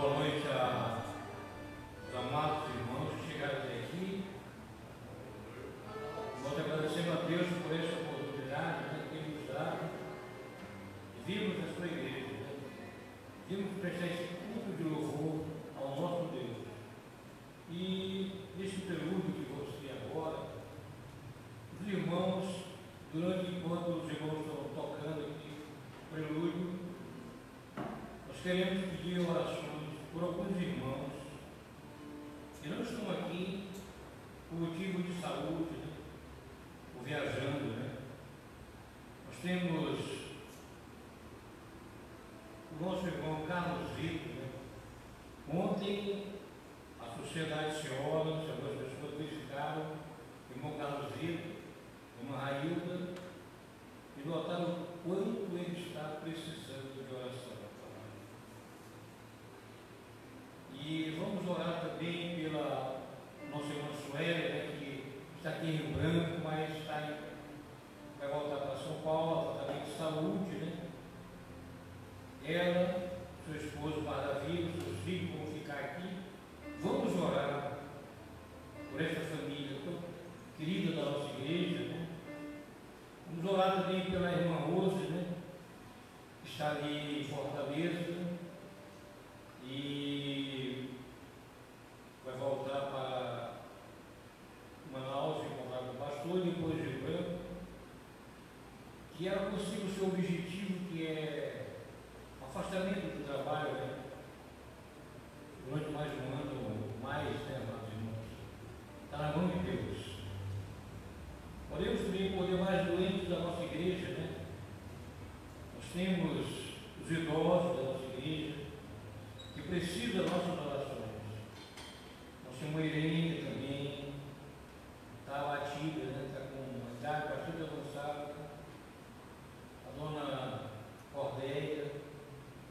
Boa noite aos amados irmãos que chegaram até aqui. Nós agradecemos a Deus por essa oportunidade né, que Ele nos dá de virmos sua igreja. Né? Vimos prestar esse culto de louvor ao nosso Deus. E nesse prelúdio que vamos ter agora, os irmãos, durante enquanto os irmãos estão tocando aqui o prelúdio, nós queremos pastor, depois de Branco, que ela consiga o seu objetivo, que é afastamento do trabalho, né? Durante mais um ano ou mais, né, amados irmãos? Está na mão de Deus. Podemos também poder mais doentes da nossa igreja, né? Nós temos os idosos da nossa igreja, que precisam das nossas orações. Nós temos uma Irene também, está abatida, né? está com uma idade bastante avançada. A dona Cordeia,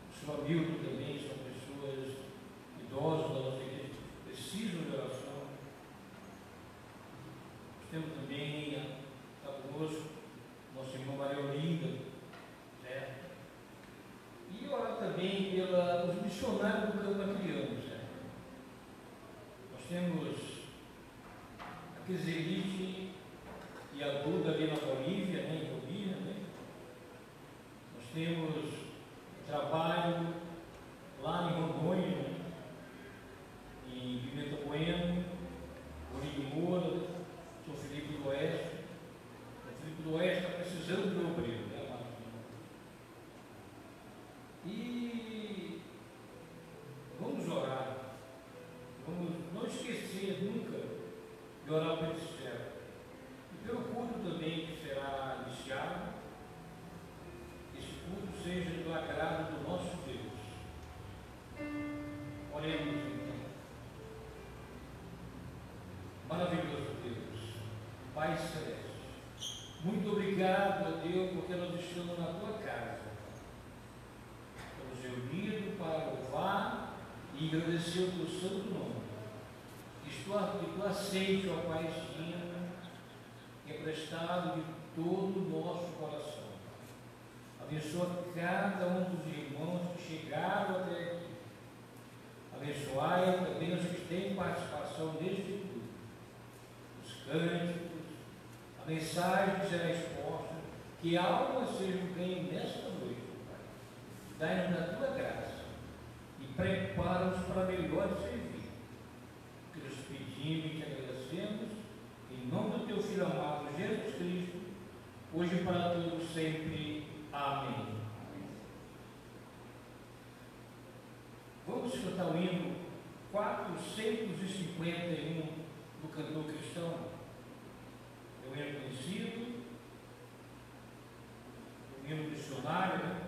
o senhor Milton também, são pessoas idosas da nossa igreja que precisam de oração. Nós temos também, está conosco, nossa irmã Maria Olinda, certo? E orar também pelos missionários do campo acriano, certo? Nós temos a Queselite e a Duda ali na Bolívia, né, em Bolívia, né? Nós temos trabalho lá em Rondônia, né? em Pimenta Bueno, Bolinho Moura, São Felipe do Oeste. São Felipe do Oeste está precisando de um obreiro, né, amados irmãos? E vamos orar. Vamos não esquecer nunca de orar pelo céu. E pelo culto também que será iniciado, esse culto seja do agrado do nosso Deus. Oremos então. Maravilhoso Deus, Pai Celeste, muito obrigado a Deus porque nós estamos na tua casa. Estamos reunidos para louvar e agradecer o teu santo nome. Que tu, aceite, ó Paizinho, emprestado de todo o nosso coração. Abençoa cada um dos irmãos que chegaram até aqui. Abençoai também os que têm participação neste culto. Os a mensagem será exposta, que almas sejam ganhas nesta noite, Pai. Dai-nos da tua graça e prepara-nos para melhor servir. Que nos pedimos e te agradecemos, em nome do teu Filho amado, Jesus Cristo, hoje e para todos sempre. Amém. Vamos cantar o hino 451 do cantor cristão. É o hino conhecido, o hino missionário, né?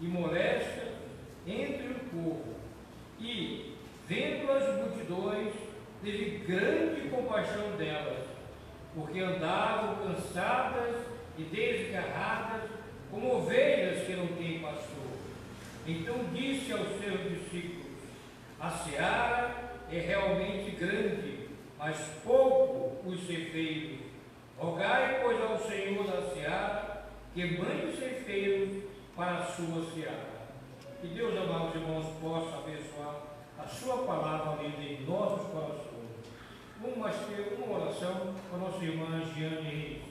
E moléstias entre o povo. E, vendo as multidões, teve grande compaixão delas, porque andavam cansadas e desgarradas, como ovelhas que não têm pastor. Então disse aos seus discípulos: A seara é realmente grande, mas pouco os ceifeiros. Rogai, pois, ao Senhor da seara que mande os ceifeiros para a sua seara. Que Deus, amados irmãos, possa abençoar a sua palavra lida em nossos corações. Vamos ter uma oração com a nossa irmã Giane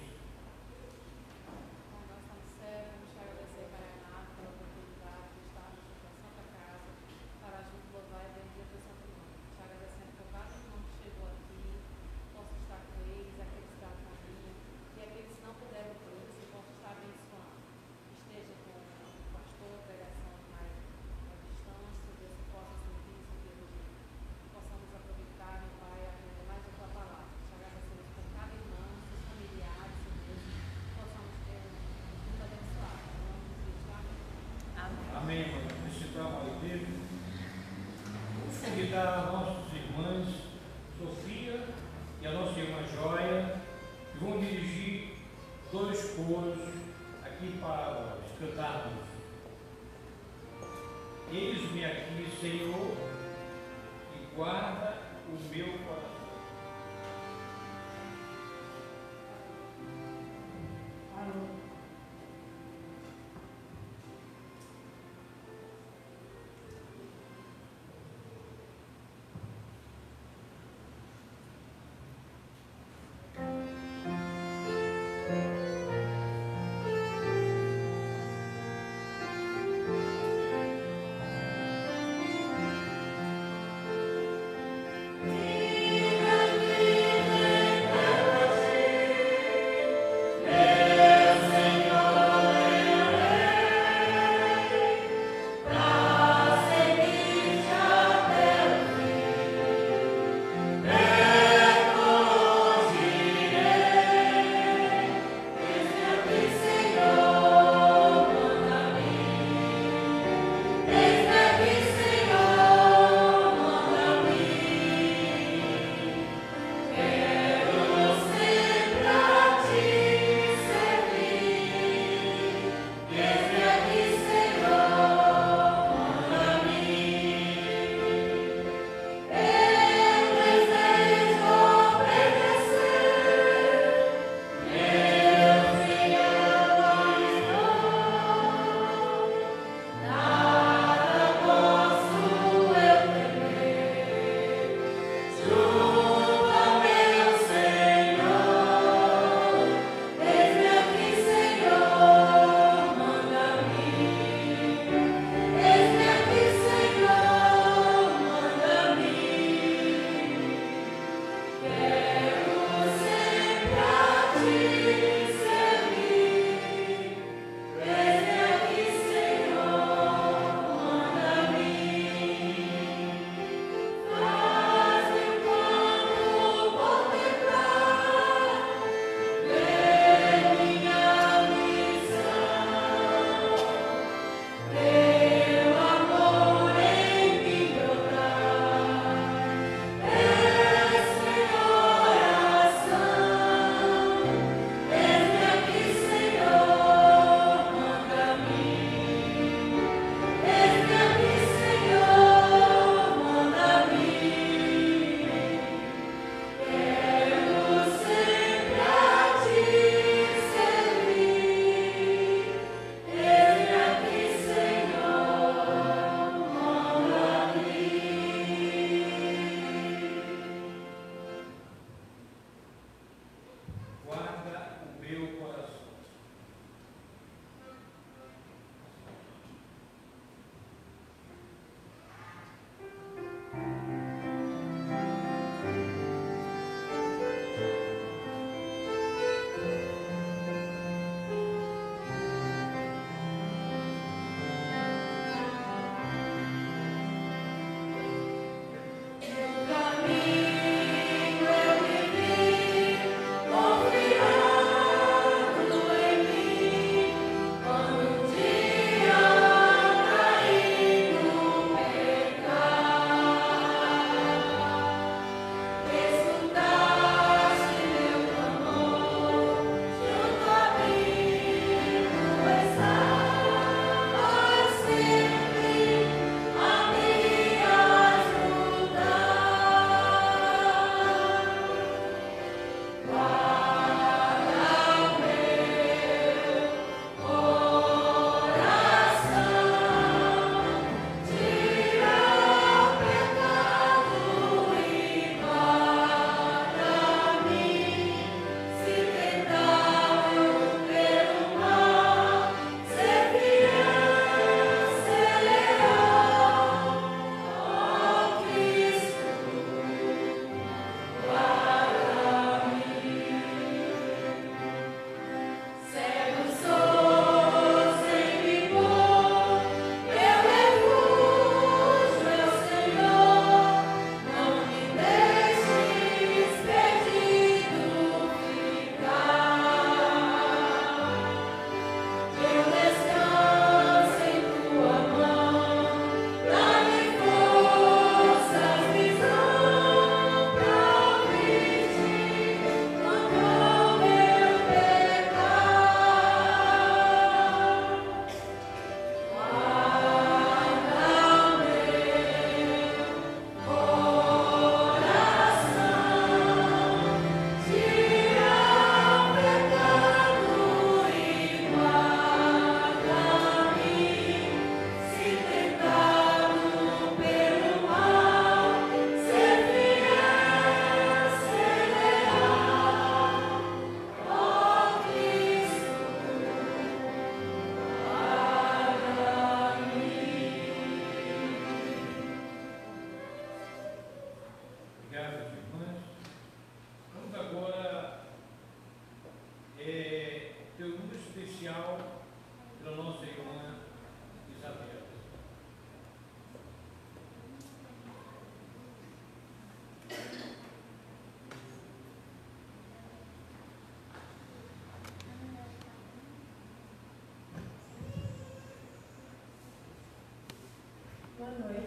Então, aí, Você que Reis. paz,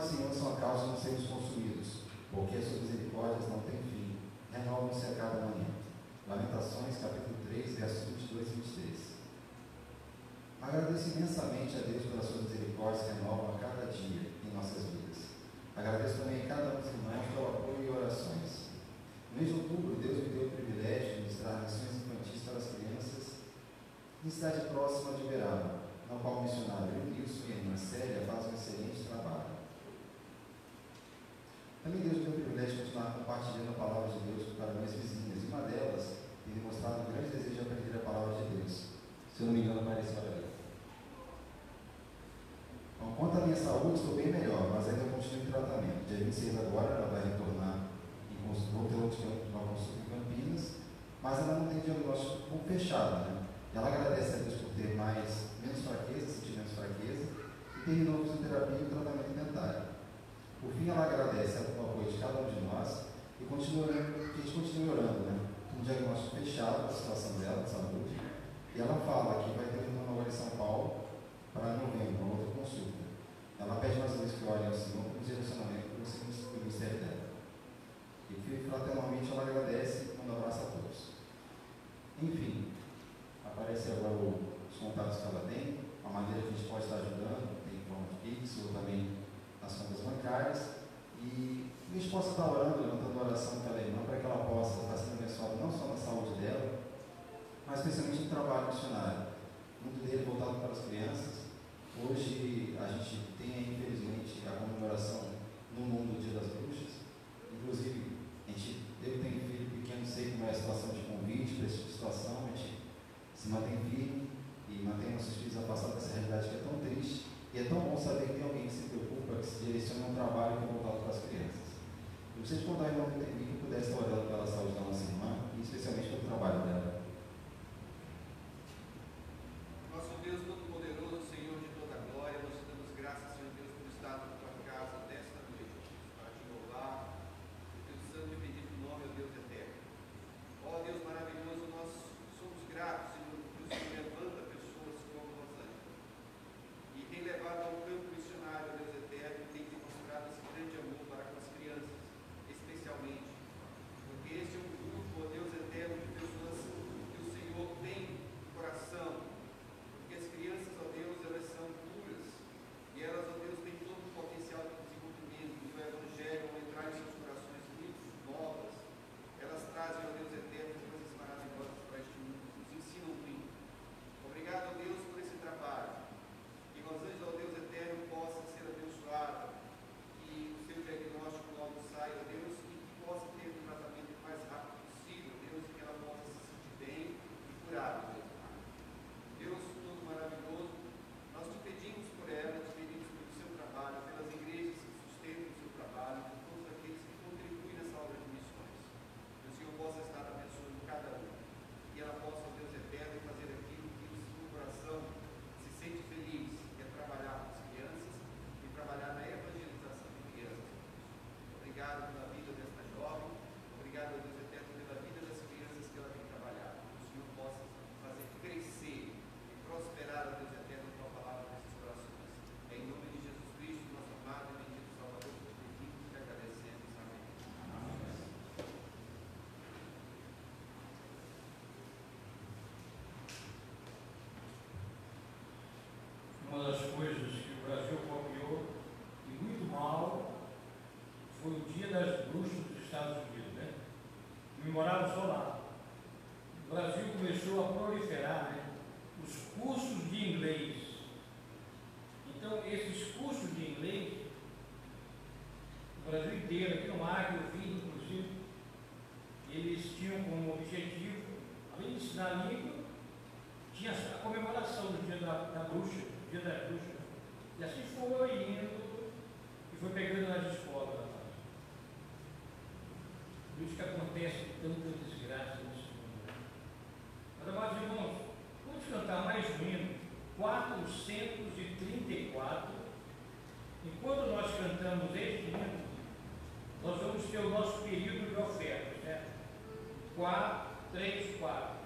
Senhor, são a causa de não sermos e moravam só lá. O Brasil começou a proliferar né, os cursos de inglês. Então, esses cursos de inglês, o Brasil inteiro, aqui no Acre, eu vim, inclusive, eles tinham como objetivo, além de ensinar a língua, tinha a comemoração do dia da, da bruxa, dia da bruxa. E assim foi indo e foi pegando nas escolas. Por isso que acontece tanta desgraça nesse mundo. Né? Mas, amados irmãos, vamos cantar mais um hino, 434. E quando nós cantamos este hino, nós vamos ter o nosso período de oferta, né? 4, 3, 4.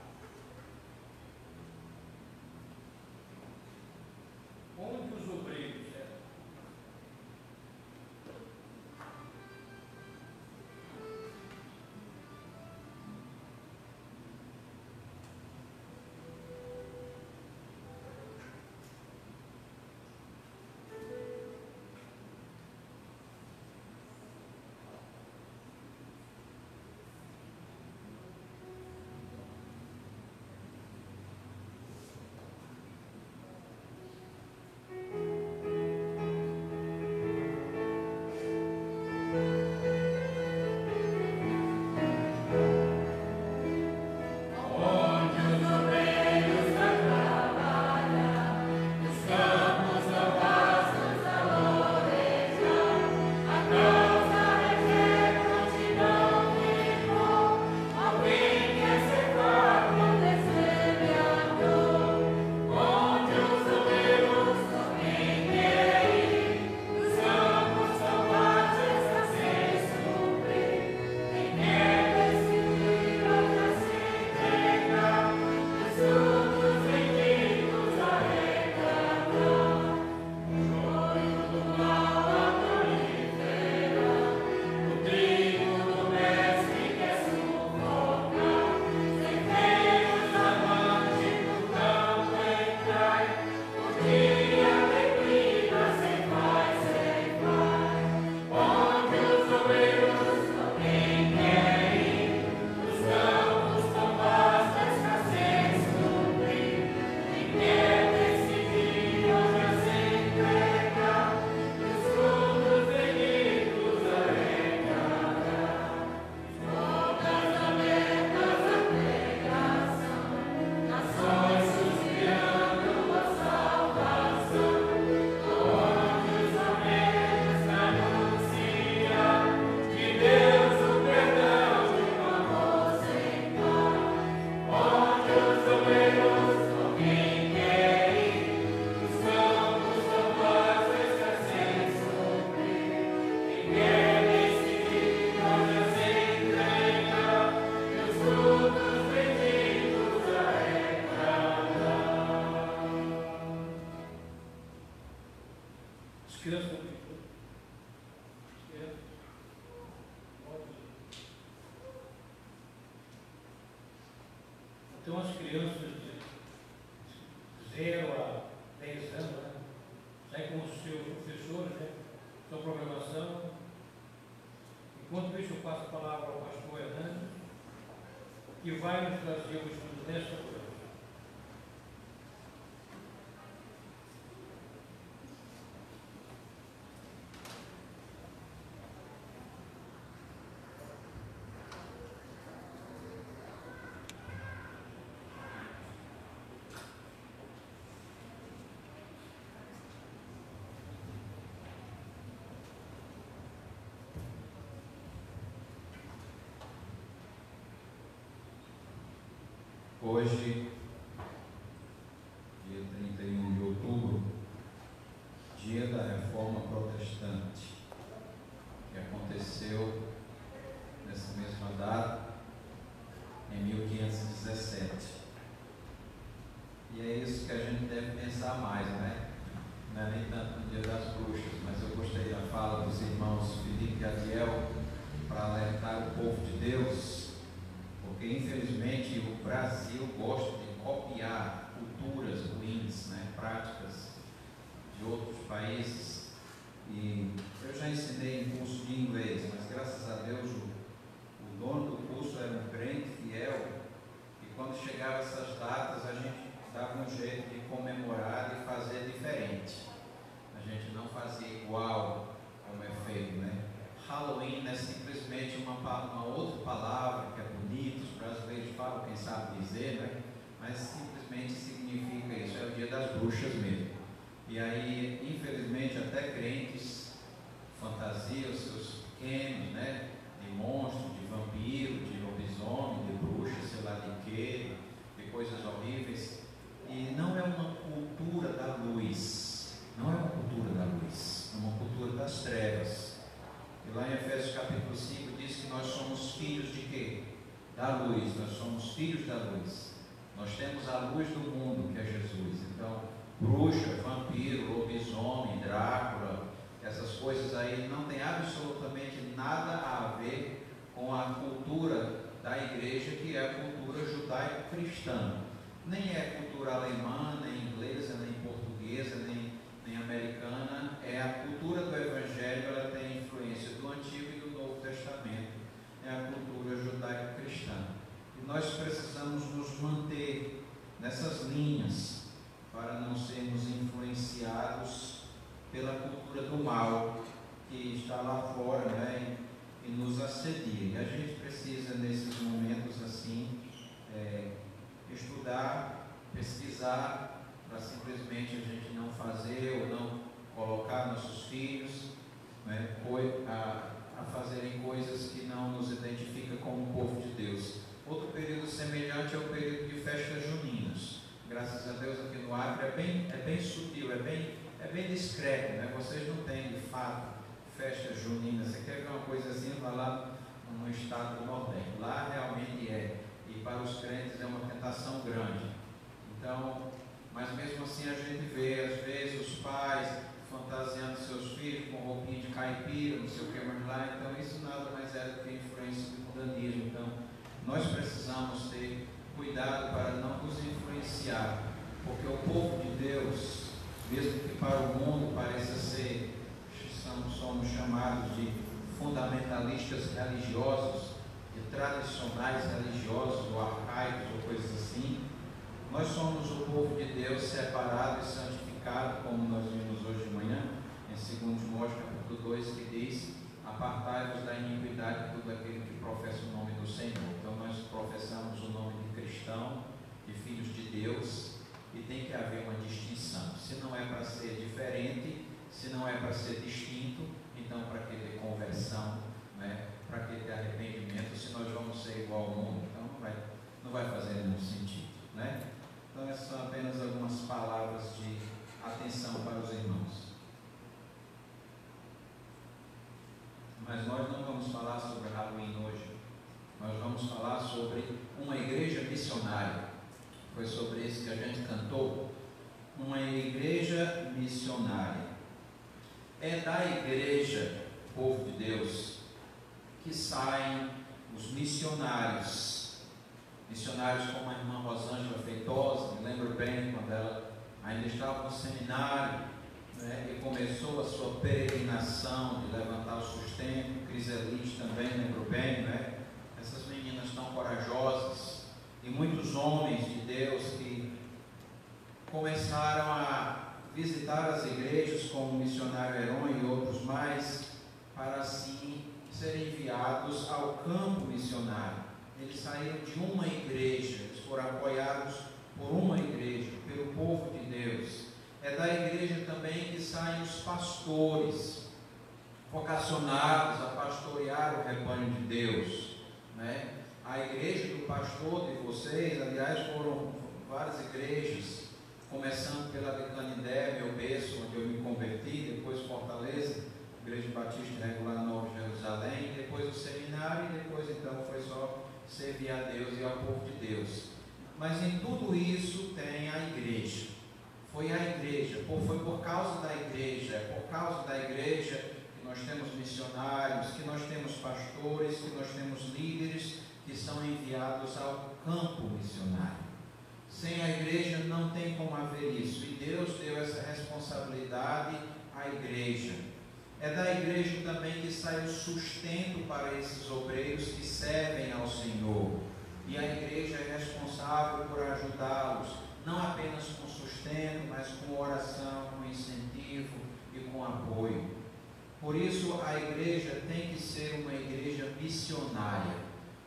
Onde os obreiros Hoje, dia 31 de outubro, dia da Reforma Protestante, que aconteceu nessa mesma data, em 1517. E é isso que a gente deve pensar mais, né? Não é nem tanto no dia das bruxas, mas eu gostei da fala dos irmãos Felipe e Adiel para alertar o povo de Deus porque infelizmente o Brasil gosta de copiar culturas ruins, né, práticas de outros países. E eu já ensinei em curso de inglês, mas graças a Deus o, o dono do curso era um crente fiel e quando chegavam essas datas a gente dava um jeito de comemorar e fazer diferente. A gente não fazia igual como é feito, né? Halloween é simplesmente uma, uma outra palavra que é brasileiros falam, quem sabe dizer, né? mas simplesmente significa isso, é o dia das bruxas mesmo. E aí, infelizmente, até crentes fantasiam seus pequenos, né? De monstro, de vampiro, de lobisomem, de bruxa, sei lá de quê, de coisas horríveis. E não é uma cultura da luz, não é uma cultura da luz, é uma cultura das trevas e lá em Efésios capítulo 5 diz que nós somos filhos de quê? Da luz, nós somos filhos da luz. Nós temos a luz do mundo, que é Jesus. Então, bruxa, vampiro, lobisomem, Drácula, essas coisas aí não tem absolutamente nada a ver com a cultura da igreja, que é a cultura judaico-cristã. Nem é cultura alemã, nem inglesa, nem portuguesa, nem, nem americana. É a cultura do Evangelho, ela tem influência do Antigo e do Novo Testamento, é a cultura judaico-cristã. E nós precisamos nos manter nessas linhas para não sermos influenciados pela cultura do mal que está lá fora né, e, nos assedia. E a gente precisa, nesses momentos assim, é, estudar, pesquisar, para simplesmente a gente não fazer ou não colocar nossos filhos né, a, a fazerem coisas que não nos identificam como povo de Deus. Outro período semelhante é o período de festas juninas. Graças a Deus aqui no Acre é bem, é bem sutil, é bem, é bem discreto. Né? Vocês não têm de fato festas juninas. Você quer ver uma coisazinha? Vai lá no estado do Nordeste. Lá realmente é. E para os crentes é uma tentação grande. Então, mas mesmo assim a gente vê, às vezes, os pais fantasiando seus filhos com roupinha de caipira, não sei o que mais lá. Então, isso nada mais é do que influência do mundanismo. Então, nós precisamos ter cuidado para não nos influenciar, porque o povo de Deus, mesmo que para o mundo pareça ser, somos, chamados de fundamentalistas religiosos, de tradicionais religiosos ou arcaicos ou coisas assim, nós somos o povo de Deus separado e santificado, como nós vimos hoje de manhã, em 2 Timóteo capítulo 2, que diz, apartai-vos da iniquidade de todo aquele que professa o nome do Senhor. Então nós professamos o nome de cristão, de filhos de Deus, e tem que haver uma distinção. Se não é para ser diferente, se não é para ser distinto, então para que ter conversão, né? para que ter arrependimento, se nós vamos ser igual ao mundo, então não vai, não vai fazer nenhum sentido. Né? Então, essas são apenas algumas palavras de atenção para os irmãos. Mas nós não vamos falar sobre Halloween hoje. Nós vamos falar sobre uma igreja missionária. Foi sobre isso que a gente cantou. Uma igreja missionária. É da igreja, povo de Deus, que saem os missionários missionários como a irmã Rosângela Feitosa, me lembro bem quando ela ainda estava no seminário né, e começou a sua peregrinação de levantar o sustento, Criselite também, lembro bem, né? essas meninas tão corajosas e muitos homens de Deus que começaram a visitar as igrejas como o missionário Heron e outros mais, para assim serem enviados ao campo missionário. Eles saíram de uma igreja, eles foram apoiados por uma igreja, pelo povo de Deus. É da igreja também que saem os pastores, vocacionados a pastorear o rebanho de Deus. Né? A igreja do pastor de vocês, aliás, foram várias igrejas, começando pela de Canindé, meu berço, onde eu me converti, depois Fortaleza, Igreja Batista Regular Nova Jerusalém, depois o seminário e depois então foi só servir a Deus e ao povo de Deus. Mas em tudo isso tem a igreja. Foi a igreja, foi por causa da igreja, é por causa da igreja que nós temos missionários, que nós temos pastores, que nós temos líderes que são enviados ao campo missionário. Sem a igreja não tem como haver isso. E Deus deu essa responsabilidade à igreja. É da igreja também que sai o sustento para esses obreiros que servem ao Senhor. E a igreja é responsável por ajudá-los, não apenas com sustento, mas com oração, com incentivo e com apoio. Por isso, a igreja tem que ser uma igreja missionária,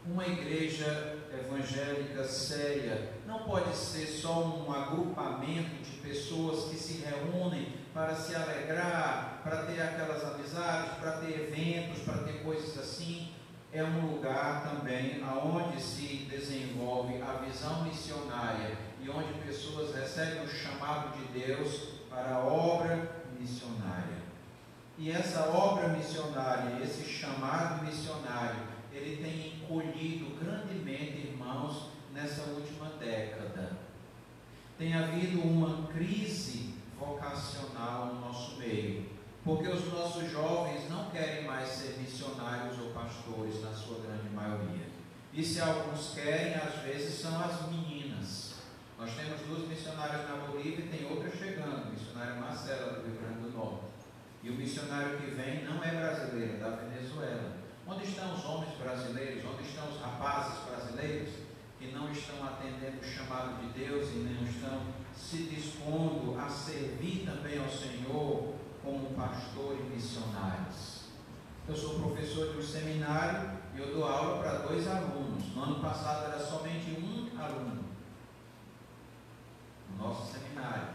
uma igreja evangélica séria. Não pode ser só um agrupamento de pessoas que se reúnem para se alegrar, para ter aquelas amizades, para ter eventos, para ter coisas assim. É um lugar também aonde se desenvolve a visão missionária e onde pessoas recebem o chamado de Deus para a obra missionária. E essa obra missionária, esse chamado missionário, ele tem encolhido grandemente, irmãos, nessa última década. Tem havido uma crise vocacional no nosso meio. Porque os nossos jovens não querem mais ser missionários ou pastores, na sua grande maioria. E se alguns querem, às vezes são as meninas. Nós temos duas missionárias na Bolívia e tem outra chegando, o missionário Marcela, do Rio Grande do Norte. E o missionário que vem não é brasileiro, é da Venezuela. Onde estão os homens brasileiros? Onde estão os rapazes brasileiros que não estão atendendo o chamado de Deus e não estão se dispondo a servir também ao Senhor como pastor e missionários. Eu sou professor de um seminário e eu dou aula para dois alunos. No ano passado era somente um aluno. No nosso seminário.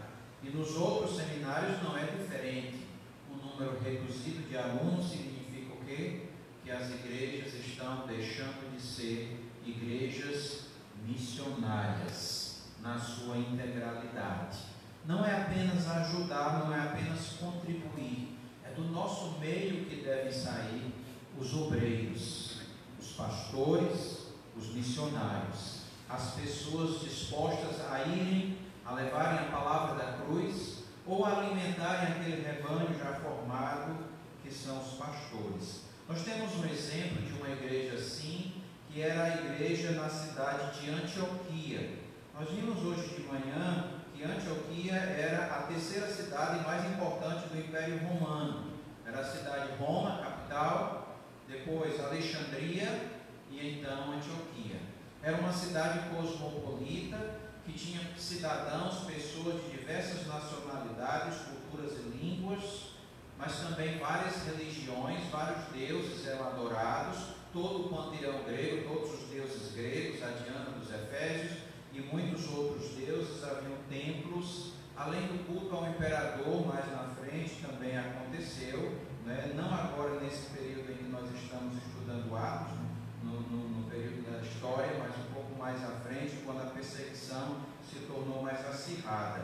E nos outros seminários não é diferente. O número reduzido de alunos significa o quê? Que as igrejas estão deixando de ser igrejas missionárias na sua integralidade. Não é apenas ajudar, não é apenas contribuir, é do nosso meio que devem sair os obreiros, os pastores, os missionários, as pessoas dispostas a irem, a levarem a palavra da cruz ou a alimentarem aquele rebanho já formado que são os pastores. Nós temos um exemplo de uma igreja assim, que era a igreja na cidade de Antioquia, nós vimos hoje de manhã que Antioquia era a terceira cidade mais importante do Império Romano. Era a cidade de Roma, capital, depois Alexandria e então Antioquia. Era uma cidade cosmopolita que tinha cidadãos, pessoas de diversas nacionalidades, culturas e línguas, mas também várias religiões, vários deuses eram adorados, todo o panteão grego, todos os deuses gregos, a Diana dos Efésios, e muitos outros deuses, haviam templos, além do culto ao imperador, mais na frente também aconteceu, né? não agora nesse período em que nós estamos estudando Atos, no, no, no período da história, mas mais à frente, quando a perseguição se tornou mais acirrada.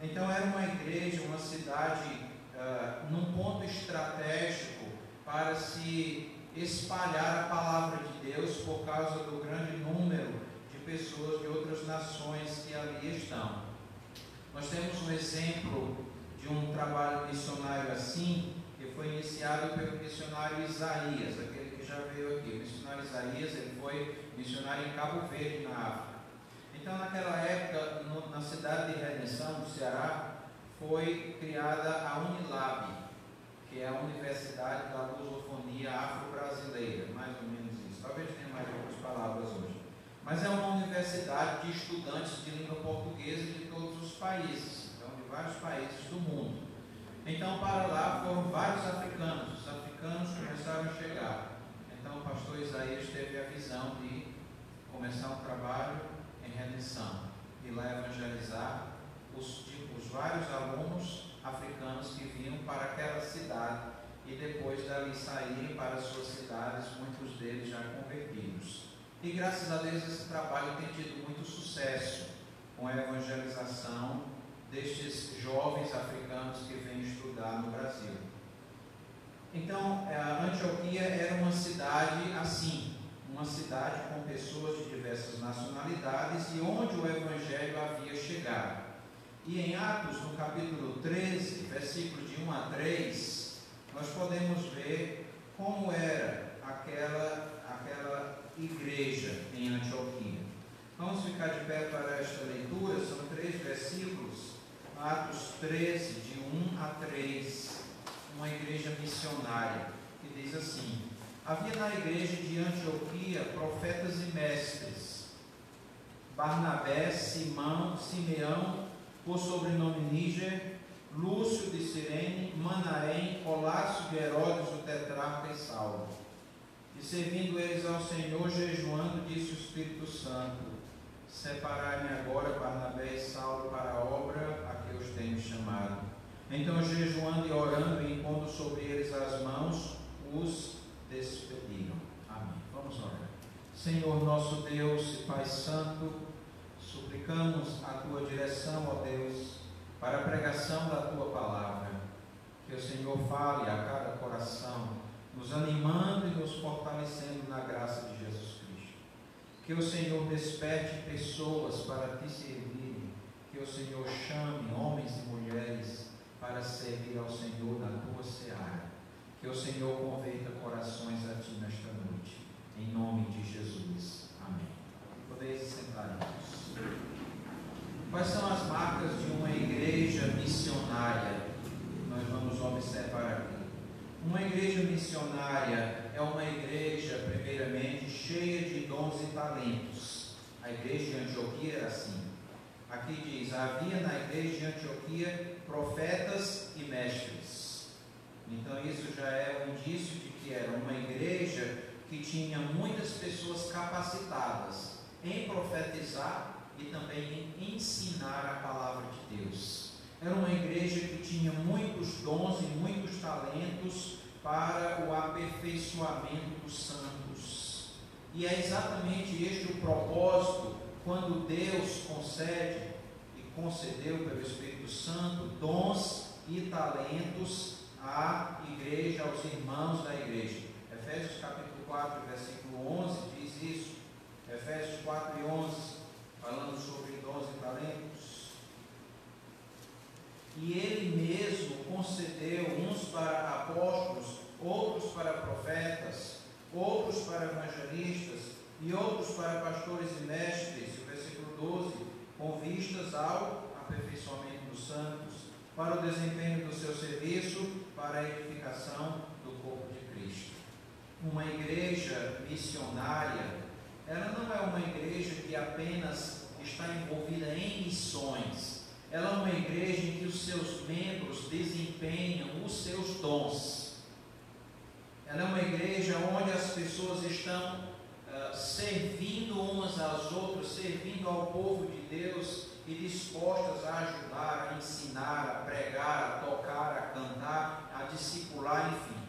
Então era uma igreja, uma cidade uh, num ponto estratégico para se espalhar a palavra de Deus por causa do grande número pessoas de outras nações que ali estão. Nós temos um exemplo de um trabalho missionário assim, que foi iniciado pelo missionário Isaías, aquele que veio aqui. O missionário Isaías ele foi missionário em Cabo Verde, na África. Então, naquela época, no, na cidade de Redenção, no Ceará, foi criada a Unilab, que é a Universidade da Lusofonia Afro-Brasileira, mais ou menos isso. Talvez tenha mais outras palavras hoje. Mas é uma universidade de estudantes de língua portuguesa de todos os países, então de vários países do mundo. Então, para lá foram vários africanos. Os africanos começaram a chegar. Então, o pastor Isaías teve a visão de começar um trabalho em redenção e lá evangelizar os, os vários alunos africanos que vinham para aquela cidade e depois dali saírem para suas cidades, muitos deles já convertidos. E graças a Deus esse trabalho tem tido muito sucesso com a evangelização destes jovens africanos que vêm estudar no Brasil. Então, a Antioquia era uma cidade assim, uma cidade com pessoas de diversas nacionalidades e onde o Evangelho havia chegado. E em Atos, no capítulo 13, versículos de 1 a 3, nós podemos ver como era aquela, aquela igreja em Antioquia. Vamos ficar de pé para esta leitura, são três versículos Atos 13, de 1 a 3, uma igreja missionária, que diz assim: Havia na igreja de Antioquia profetas e mestres, Barnabé, Simão, Simeão, por sobrenome Níger, Lúcio de Sirene, Manaém, Colácio de Herodes, o tetrarca e Saulo. E servindo eles ao Senhor, jejuando, disse o Espírito Santo: Separai-me agora, Barnabé e Saulo, para a obra a que os tenho chamado. Então, jejuando e orando e impondo sobre eles as mãos, os despediram. Amém. Vamos orar. Senhor nosso Deus e Pai Santo, suplicamos a tua direção, ó Deus, para a pregação da tua palavra. Que o Senhor fale a cada coração, nos animando e nos fortalecendo na graça de Jesus Cristo. Que o Senhor desperte pessoas para te servirem. Que o Senhor chame homens e mulheres para servir ao Senhor na tua seara. Que o Senhor converta corações a ti nesta noite. Em nome de Jesus. Amém. Podeis sentar Quais são as marcas de uma igreja missionária? Nós vamos observar aqui. Uma igreja missionária é uma igreja, primeiramente, cheia de dons e talentos. A igreja de Antioquia era assim. Aqui diz: havia na igreja de Antioquia profetas e mestres. Então, isso já é um indício de que era uma igreja que tinha muitas pessoas capacitadas em profetizar e também em ensinar a palavra de Deus. Era uma igreja que tinha muitos dons e muitos talentos para o aperfeiçoamento dos santos. E é exatamente este o propósito quando Deus concede concedeu pelo Espírito Santo dons e talentos à igreja, aos irmãos da igreja. Efésios capítulo 4, versículo 11 diz isso. Efésios 4 e 11 falando sobre dons e talentos. E ele mesmo concedeu uns para apóstolos, outros para profetas, outros para evangelistas e outros para pastores e mestres, o versículo 12, com vistas ao aperfeiçoamento dos santos, para o desempenho do seu serviço, para a edificação do corpo de Cristo. Uma igreja missionária ela não é uma igreja que apenas está envolvida em missões. Ela é uma igreja em que os seus membros desempenham os seus dons. Ela é uma igreja onde as pessoas estão uh, servindo umas às outras, servindo ao povo de Deus e dispostas a ajudar, a ensinar, a pregar, a tocar, a cantar, a discipular, enfim.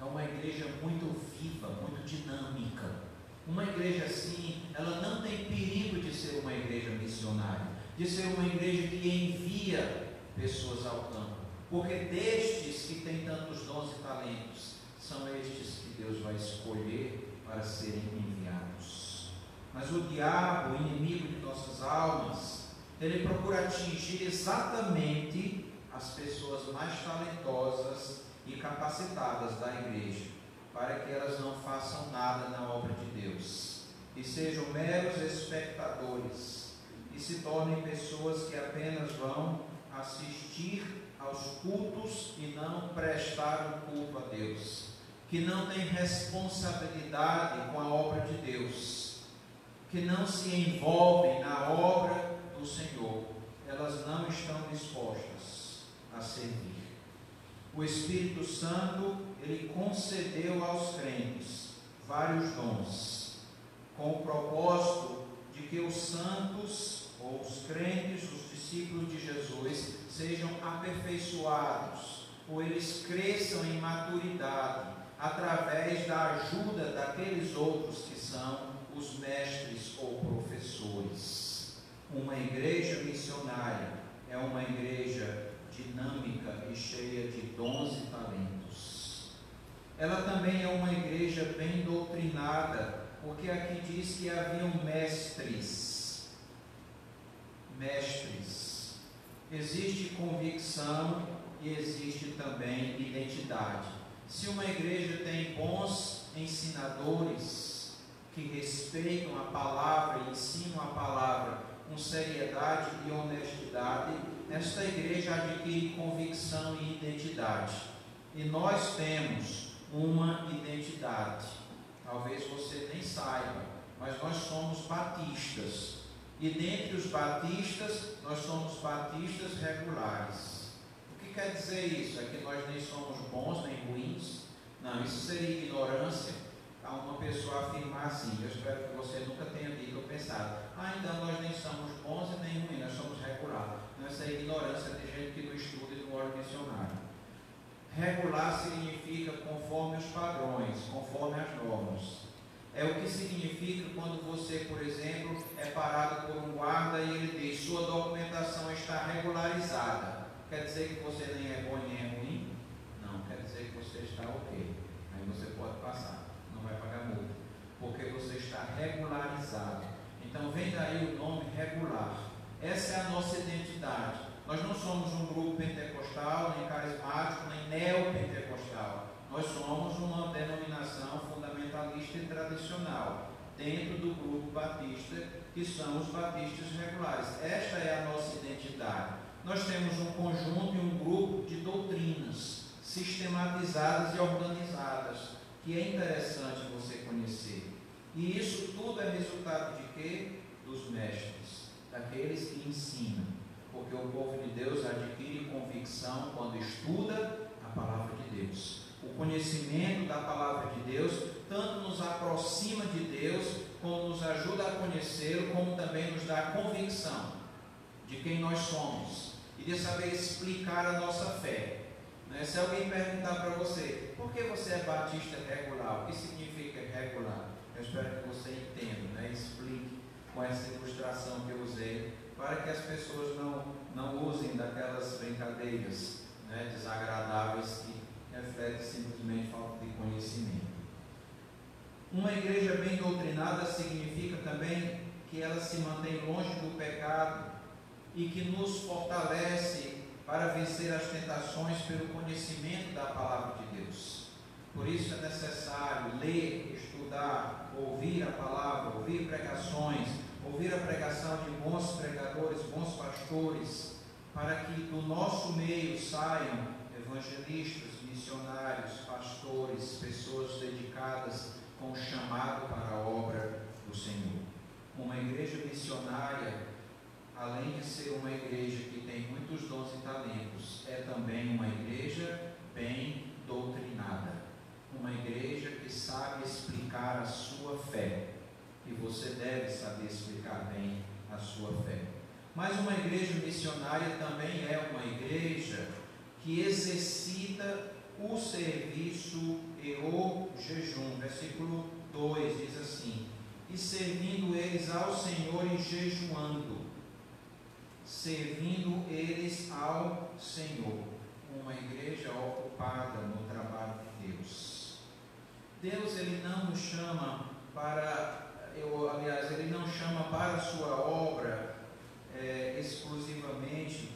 É uma igreja muito viva, muito dinâmica. Uma igreja assim, ela não tem perigo de ser uma igreja missionária, de ser uma igreja que envia pessoas ao campo, porque destes que têm tantos dons e talentos, são estes que Deus vai escolher para serem enviados. Mas o diabo, o inimigo de nossas almas, ele procura atingir exatamente as pessoas mais talentosas e capacitadas da igreja para que elas não façam nada na obra de Deus e sejam meros espectadores e se tornem pessoas que apenas vão assistir aos cultos e não prestar o culto a Deus, que não têm responsabilidade com a obra de Deus, que não se envolvem na obra do Senhor, elas não estão dispostas a servir. O Espírito Santo, ele concedeu aos crentes vários dons, com o propósito de que os santos, ou os crentes, os discípulos de Jesus, sejam aperfeiçoados, ou eles cresçam em maturidade, através da ajuda daqueles outros que são os mestres ou professores. Uma igreja missionária é uma igreja dinâmica e cheia de dons e talentos. Ela também é uma igreja bem doutrinada, porque aqui diz que haviam mestres. Mestres. Existe convicção e existe também identidade. Se uma igreja tem bons ensinadores que respeitam a palavra e ensinam a palavra com seriedade e honestidade, esta igreja adquire convicção e identidade. E nós temos uma identidade. Talvez você nem saiba, mas nós somos batistas. E dentre os batistas, nós somos batistas regulares. Quer dizer isso? É que nós nem somos bons nem ruins? Não, isso seria ignorância a uma pessoa afirmar assim. Eu espero que você nunca tenha dito ou pensado, ah, então nós nem somos bons e nem ruins, nós somos regulares. Não, essa é ignorância de gente que não estuda e não olha o dicionário. Regular significa conforme os padrões, conforme as normas. É o que significa quando você, por exemplo, é parado por um guarda e ele diz: sua documentação está regularizada. Quer dizer que você nem é bom nem é ruim? Não, quer dizer que você está ok. Aí você pode passar, não vai pagar multa, porque você está regularizado. Então vem daí o nome regular. Essa é a nossa identidade. Nós não somos um grupo pentecostal, nem carismático, nem neopentecostal. Nós somos uma denominação fundamentalista e tradicional, dentro do grupo batista, que são os batistas regulares. Esta é a nossa identidade. Nós temos um conjunto e um grupo de doutrinas sistematizadas e organizadas, que é interessante você conhecer. E isso tudo é resultado de quê? Dos mestres, daqueles que ensinam. Porque o povo de Deus adquire convicção quando estuda a palavra de Deus. O conhecimento da palavra de Deus tanto nos aproxima de Deus, como nos ajuda a conhecê-lo, como também nos dá convicção de quem nós somos de saber explicar a nossa fé. Né? Se alguém perguntar para você, por que você é batista regular? O que significa regular? Eu espero que você entenda, né? explique com essa ilustração que eu usei, para que as pessoas não, não usem daquelas brincadeiras né? desagradáveis que refletem simplesmente falta de conhecimento. Uma igreja bem doutrinada significa também que ela se mantém longe do pecado e que nos fortalece para vencer as tentações pelo conhecimento da palavra de Deus. Por isso é necessário ler, estudar, ouvir a palavra, ouvir pregações, ouvir a pregação de bons pregadores, bons pastores, para que do nosso meio saiam evangelistas, missionários, pastores, pessoas dedicadas com chamado para a obra do Senhor. Uma igreja missionária, além de ser uma igreja que tem muitos dons e talentos, é também uma igreja bem doutrinada. Uma igreja que sabe explicar a sua fé. E você deve saber explicar bem a sua fé. Mas uma igreja missionária também é uma igreja que exercita o serviço e o jejum. Versículo 2 diz assim: E servindo eles ao Senhor e jejuando, servindo eles ao Senhor. Uma igreja ocupada no trabalho de Deus. Deus ele não nos chama para, eu, aliás, ele não chama para a sua obra é, exclusivamente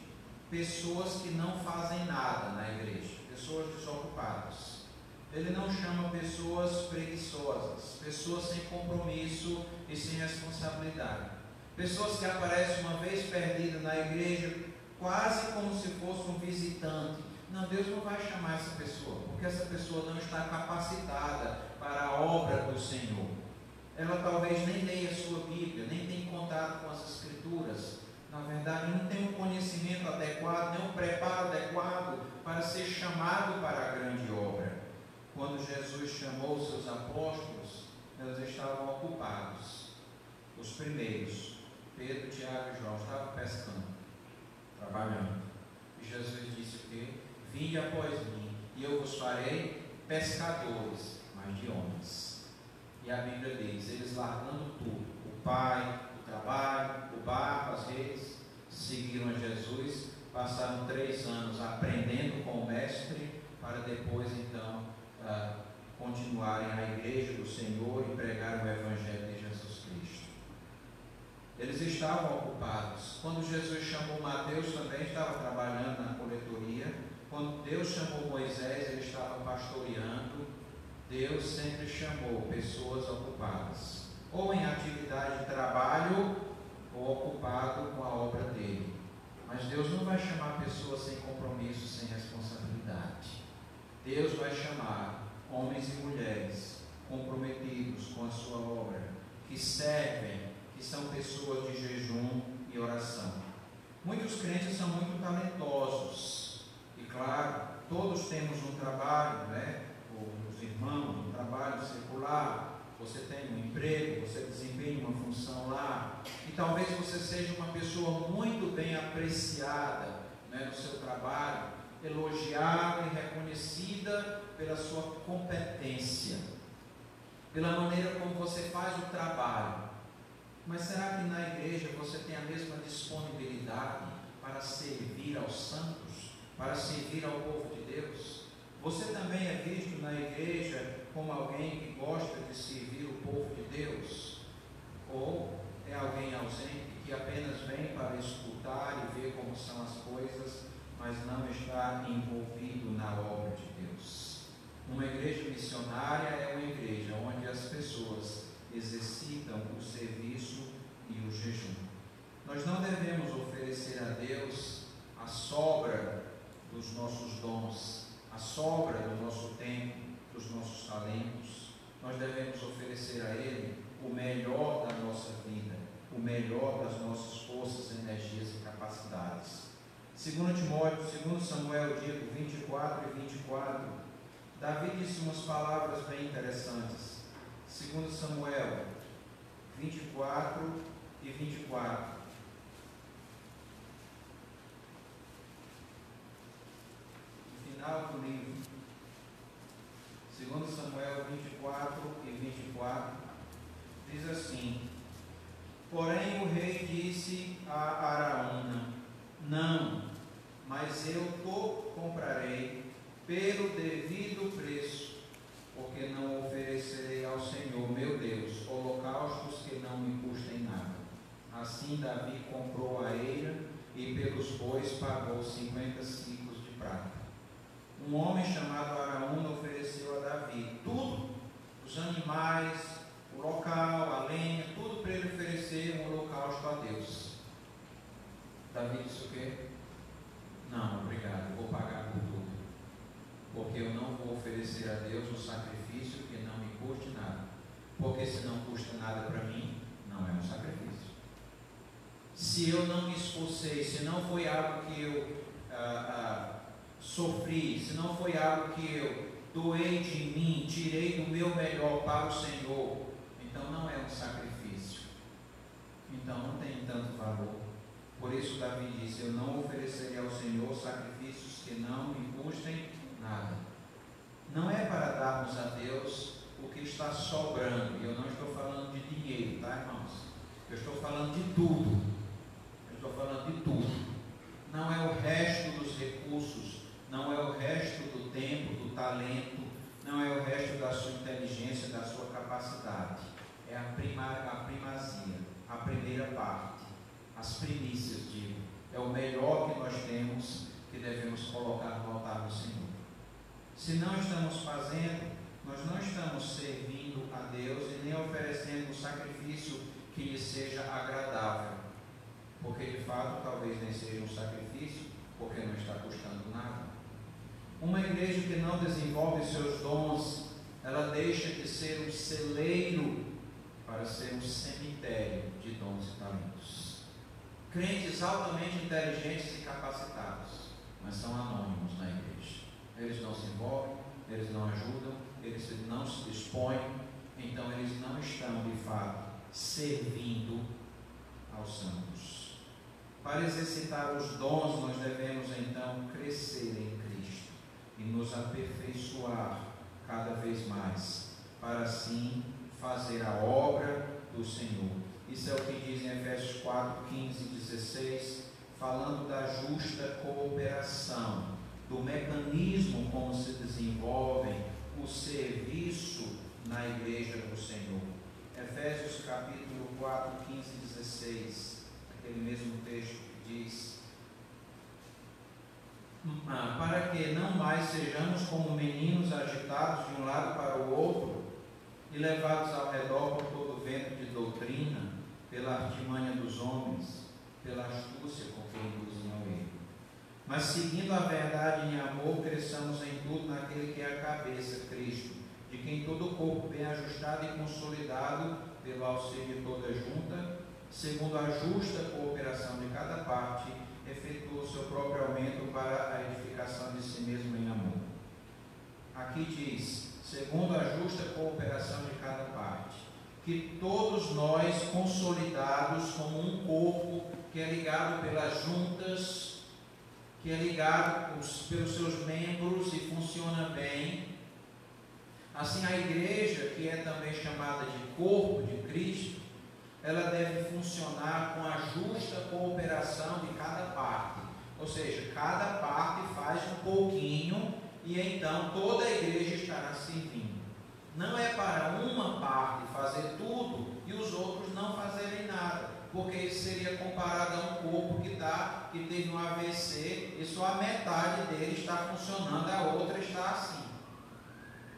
pessoas que não fazem nada na igreja, pessoas desocupadas. Ele não chama pessoas preguiçosas, pessoas sem compromisso e sem responsabilidade. Pessoas que aparecem uma vez perdidas na igreja, quase como se fosse um visitante. Não, Deus não vai chamar essa pessoa, porque essa pessoa não está capacitada para a obra do Senhor. Ela talvez nem leia a sua Bíblia, nem tem contato com as Escrituras. Na verdade, não tem um conhecimento adequado, nem um preparo adequado para ser chamado para a grande obra. Quando Jesus chamou seus apóstolos, eles estavam ocupados. Os primeiros, Pedro, Tiago e João, estavam pescando, trabalhando. E Jesus disse o quê? Vinde após mim, e eu vos farei pescadores, mas de homens. E a Bíblia diz: eles largando tudo, o pai, o trabalho, o barco, as redes, seguiram a Jesus, passaram três anos aprendendo com o Mestre, para depois então uh, continuarem a igreja do Senhor e pregar o Evangelho. Eles estavam ocupados. Quando Jesus chamou Mateus, também estava trabalhando na coletoria. Quando Deus chamou Moisés, ele estava pastoreando. Deus sempre chamou pessoas ocupadas, ou em atividade de trabalho, ou ocupado com a obra dele. Mas Deus não vai chamar pessoas sem compromisso, sem responsabilidade. Deus vai chamar homens e mulheres comprometidos com a sua obra, que servem, que são pessoas de jejum e oração. Muitos crentes são muito talentosos, e claro, todos temos um trabalho, né? Os irmãos, um trabalho secular, você tem um emprego, você desempenha uma função lá, e talvez você seja uma pessoa muito bem apreciada né, no seu trabalho, elogiada e reconhecida pela sua competência, pela maneira como você faz o trabalho. Mas será que na igreja você tem a mesma disponibilidade para servir aos santos, para servir ao povo de Deus? Você também é visto na igreja como alguém que gosta de servir o povo de Deus? Ou é alguém ausente que apenas vem para escutar e ver como são as coisas, mas não está envolvido na obra de Deus? Uma igreja missionária é uma igreja onde as pessoas exercitam o serviço e o jejum. Nós não devemos oferecer a Deus a sobra dos nossos dons, a sobra do nosso tempo, dos nossos talentos. Nós devemos oferecer a Ele o melhor da nossa vida, o melhor das nossas forças, energias e capacidades. Segundo Timóteo, segundo Samuel, dito 24 e 24, Davi disse umas palavras bem interessantes. Segundo Samuel 24 e 24. No final do livro, segundo Samuel 24 e 24, diz assim: Porém o rei disse a Araúna: Não, mas eu te comprarei pelo devido preço, porque não oferecerei ao Senhor, meu Deus, holocaustos que não me custem nada. Assim Davi comprou a eira e pelos bois pagou cinquenta ciclos de prata. Um homem chamado Araúna ofereceu a Davi tudo, os animais, o local, a lenha, tudo para ele oferecer um holocausto a Deus. Davi disse o quê? Não, obrigado, vou pagar por tudo porque eu não vou oferecer a Deus um sacrifício que não me custe nada. Porque se não custa nada para mim, não é um sacrifício. Se eu não me esforcei, se não foi algo que eu ah, ah, sofri, se não foi algo que eu doei de mim, tirei do meu melhor para o Senhor, então não é um sacrifício. Então não tem tanto valor. Por isso Davi disse: Eu não oferecerei ao Senhor sacrifícios que não me custem nada. Não é para darmos a Deus o que está sobrando. E eu não estou falando de dinheiro, tá, irmãos? Eu estou falando de tudo. Eu estou falando de tudo. Não é o resto dos recursos, não é o resto do tempo, do talento, não é o resto da sua inteligência, da sua capacidade. É a, primar, a primazia, a primeira parte, as primícias, digo. É o melhor que nós temos que devemos colocar no altar do Senhor. Se não estamos fazendo, nós não estamos servindo a Deus e nem oferecendo um sacrifício que lhe seja agradável. Porque de fato talvez nem seja um sacrifício, porque não está custando nada. Uma igreja que não desenvolve seus dons, ela deixa de ser um celeiro para ser um cemitério de dons e talentos. Crentes altamente inteligentes e capacitados, mas são anônimos na igreja. Eles não se envolvem, eles não ajudam, eles não se dispõem, então eles não estão de fato servindo aos santos. Para exercitar os dons, nós devemos então crescer em Cristo e nos aperfeiçoar cada vez mais, para assim fazer a obra do Senhor. Isso é o que diz em Efésios 4, 15 e 16, falando da justa cooperação, do mecanismo como se desenvolve o serviço na igreja do Senhor. Efésios capítulo 4, 15 e 16, aquele mesmo texto que diz: ah, Para que não mais sejamos como meninos agitados de um lado para o outro e levados ao redor por todo vento de doutrina, pela artimanha dos homens, pela astúcia com que induzem ao erro. Mas seguindo a verdade em amor, cresçamos em tudo naquele que é a cabeça, Cristo, de quem todo o corpo bem ajustado e consolidado pelo auxílio de toda junta, segundo a justa cooperação de cada parte, efetua o seu próprio aumento para a edificação de si mesmo em amor. Aqui diz, segundo a justa cooperação de cada parte, que todos nós, consolidados como um corpo que é ligado pelas juntas, que é ligado pelos seus membros e funciona bem, assim a igreja, que é também chamada de corpo de Cristo, ela deve funcionar com a justa cooperação de cada parte. Ou seja, cada parte faz um pouquinho e então toda a igreja estará servindo. Não é para uma parte fazer tudo e os outros não fazerem nada, porque isso seria comparado a corpo que dá, que teve um AVC e só a metade dele está funcionando, a outra está assim.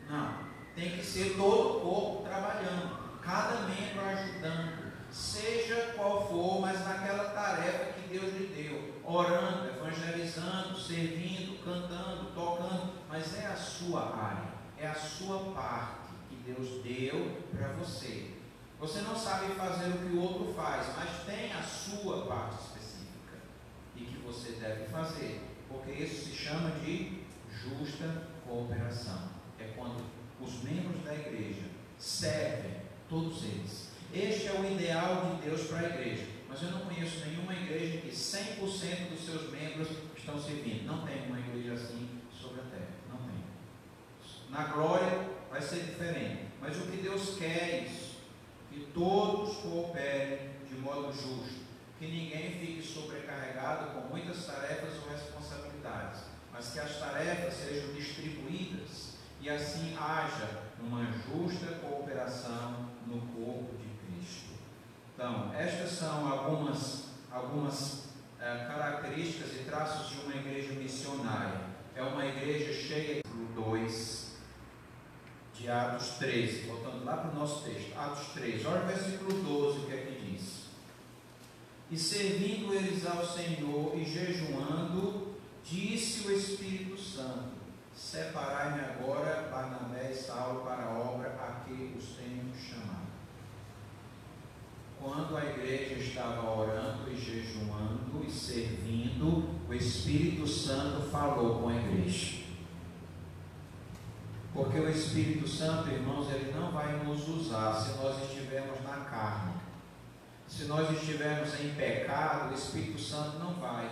Não, tem que ser todo o corpo trabalhando, cada membro ajudando, seja qual for, mas naquela tarefa que Deus lhe deu, orando, evangelizando, servindo, cantando, tocando, mas é a sua área, é a sua parte que Deus deu para você. Você não sabe fazer o que o outro faz, mas tem a sua parte você deve fazer, porque isso se chama de justa cooperação. É quando os membros da igreja servem, todos eles. Este é o ideal de Deus para a igreja. Mas eu não conheço nenhuma igreja que 100% dos seus membros estão servindo. Não tem uma igreja assim sobre a terra. Não tem. Na glória vai ser diferente. Mas o que Deus quer é isso: que todos cooperem de modo justo, que ninguém fique sobrecarregado com muitas tarefas ou responsabilidades, mas que as tarefas sejam distribuídas e assim haja uma justa cooperação no corpo de Cristo. Então, estas são algumas, algumas eh, características e traços de uma igreja missionária. É uma igreja cheia de 2 de Atos 13, voltando lá para o nosso texto, Atos 3, olha o versículo 12, o que é que diz? E servindo eles ao Senhor e jejuando, disse o Espírito Santo: Separai-me agora, Barnabé e Saulo, para a obra a que os tenho chamado. Quando a igreja estava orando e jejuando e servindo, o Espírito Santo falou com a igreja. Porque o Espírito Santo, irmãos, ele não vai nos usar se nós estivermos na carne. Se nós estivermos em pecado, o Espírito Santo não vai.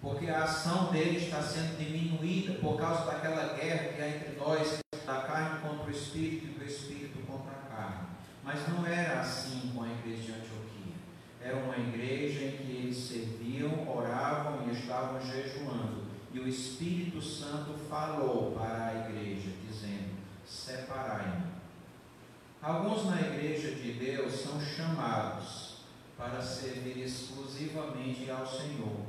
Porque a ação dele está sendo diminuída por causa daquela guerra que há entre nós, da carne contra o Espírito e do Espírito contra a carne. Mas não era assim com a igreja de Antioquia. Era uma igreja em que eles serviam, oravam e estavam jejuando. E o Espírito Santo falou para a igreja, dizendo: Separai-me. Alguns na igreja de Deus são chamados para servir exclusivamente ao Senhor.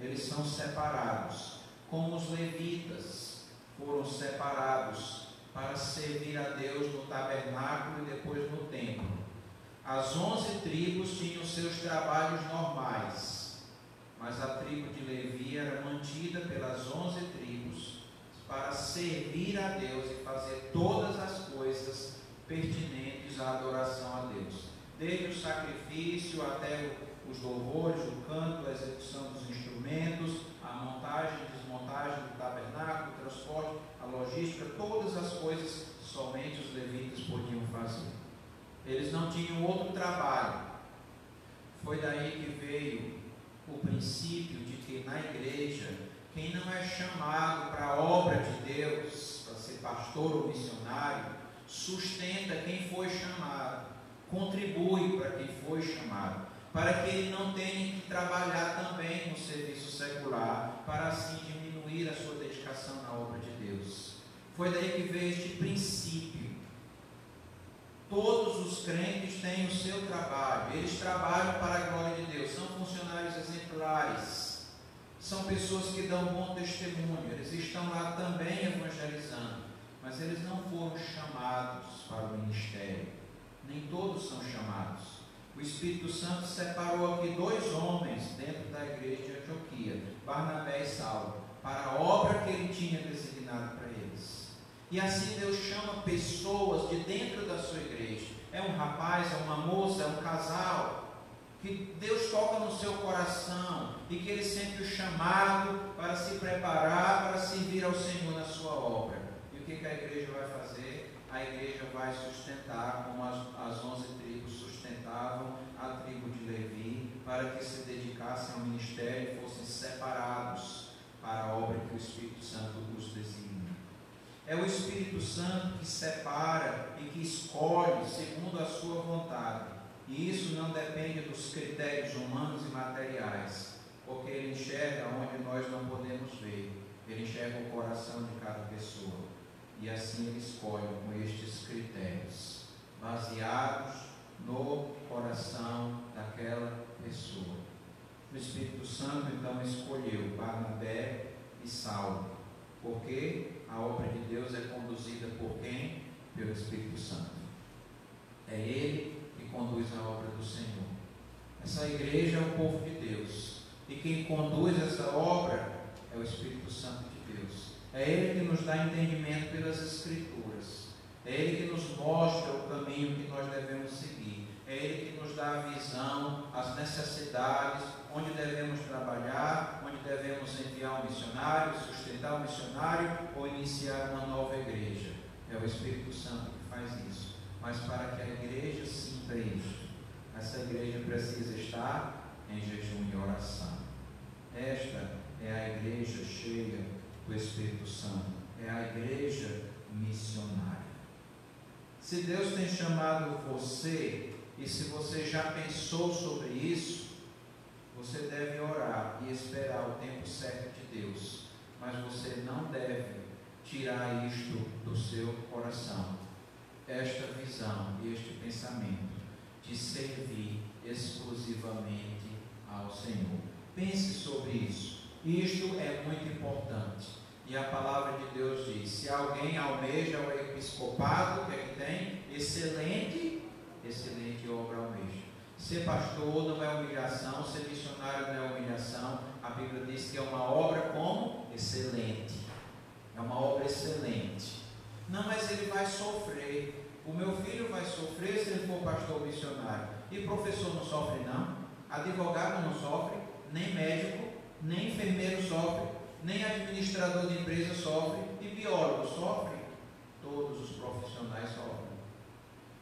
Eles são separados, como os levitas foram separados para servir a Deus no tabernáculo e depois no templo. As onze tribos tinham seus trabalhos normais, mas a tribo de Levi era mantida pelas onze tribos para servir a Deus e fazer todas as coisas pertinentes à adoração a Deus, desde o sacrifício até os louvores, o canto, a execução dos instrumentos, a montagem e desmontagem do tabernáculo, o transporte, a logística, todas as coisas somente os levitas podiam fazer. Eles não tinham outro trabalho. Foi daí que veio o princípio de que na igreja, quem não é chamado para a obra de Deus, para ser pastor ou missionário, sustenta quem foi chamado, contribui para quem foi chamado, para que ele não tenha que trabalhar também no serviço secular, para assim diminuir a sua dedicação na obra de Deus. Foi daí que veio este princípio. Todos os crentes têm o seu trabalho, eles trabalham para a glória de Deus, são funcionários exemplares, são pessoas que dão bom testemunho, eles estão lá também evangelizando, mas eles não foram chamados para o ministério, nem todos são chamados. O Espírito Santo separou aqui dois homens dentro da igreja de Antioquia, Barnabé e Saulo, para a obra que ele tinha designado para eles. E assim Deus chama pessoas de dentro da sua igreja. É um rapaz, é uma moça, é um casal, que Deus toca no seu coração e que ele sente o chamado para se preparar para servir ao Senhor na sua obra. Que, que a igreja vai fazer? A igreja vai sustentar, como as, as 11 tribos sustentavam a tribo de Levi, para que se dedicassem ao ministério e fossem separados para a obra que o Espírito Santo os designa. É o Espírito Santo que separa e que escolhe segundo a sua vontade. E isso não depende dos critérios humanos e materiais, porque ele enxerga onde nós não podemos ver. Ele enxerga o coração de cada pessoa. E assim ele escolhe com estes critérios, baseados no coração daquela pessoa. O Espírito Santo então escolheu Barnabé e Saulo, porque a obra de Deus é conduzida por quem? Pelo Espírito Santo. É Ele que conduz a obra do Senhor. Essa igreja é o povo de Deus. E quem conduz essa obra é o Espírito Santo. É Ele que nos dá entendimento pelas Escrituras. É Ele que nos mostra o caminho que nós devemos seguir. É Ele que nos dá a visão, as necessidades, onde devemos trabalhar, onde devemos enviar um missionário, sustentar um missionário ou iniciar uma nova igreja. É o Espírito Santo que faz isso. Mas para que a igreja sinta isso, essa igreja precisa estar em jejum e oração. Esta é a igreja cheia do Espírito Santo. É a igreja missionária. Se Deus tem chamado você, e se você já pensou sobre isso, você deve orar e esperar o tempo certo de Deus. Mas você não deve tirar isto do seu coração. Esta visão e este pensamento de servir exclusivamente ao Senhor. Pense sobre isso. Isto é muito importante. E a palavra de Deus diz: se alguém almeja o episcopado, o que é que tem? Excelente, excelente obra almeja. Ser pastor não é humilhação, ser missionário não é humilhação. A Bíblia diz que é uma obra como? Excelente. É uma obra excelente. Não, mas ele vai sofrer. O meu filho vai sofrer se ele for pastor missionário. E professor não sofre, não. Advogado não sofre. Nem médico, nem enfermeiro sofre. Nem administrador de empresa sofre. E biólogo sofre. Todos os profissionais sofrem.